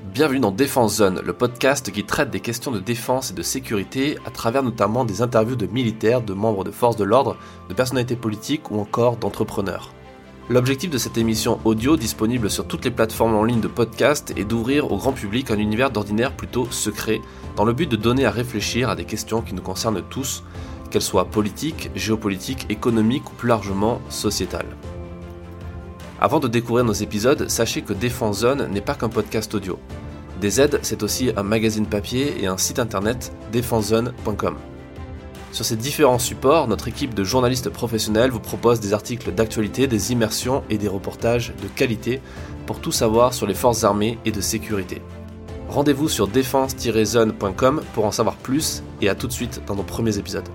Bienvenue dans Défense Zone, le podcast qui traite des questions de défense et de sécurité à travers notamment des interviews de militaires, de membres de forces de l'ordre, de personnalités politiques ou encore d'entrepreneurs. L'objectif de cette émission audio disponible sur toutes les plateformes en ligne de podcast est d'ouvrir au grand public un univers d'ordinaire plutôt secret, dans le but de donner à réfléchir à des questions qui nous concernent tous, qu'elles soient politiques, géopolitiques, économiques ou plus largement sociétales. Avant de découvrir nos épisodes, sachez que Défense Zone n'est pas qu'un podcast audio. DZ, c'est aussi un magazine papier et un site internet défensezone.com. Sur ces différents supports, notre équipe de journalistes professionnels vous propose des articles d'actualité, des immersions et des reportages de qualité pour tout savoir sur les forces armées et de sécurité. Rendez-vous sur défense-zone.com pour en savoir plus et à tout de suite dans nos premiers épisodes.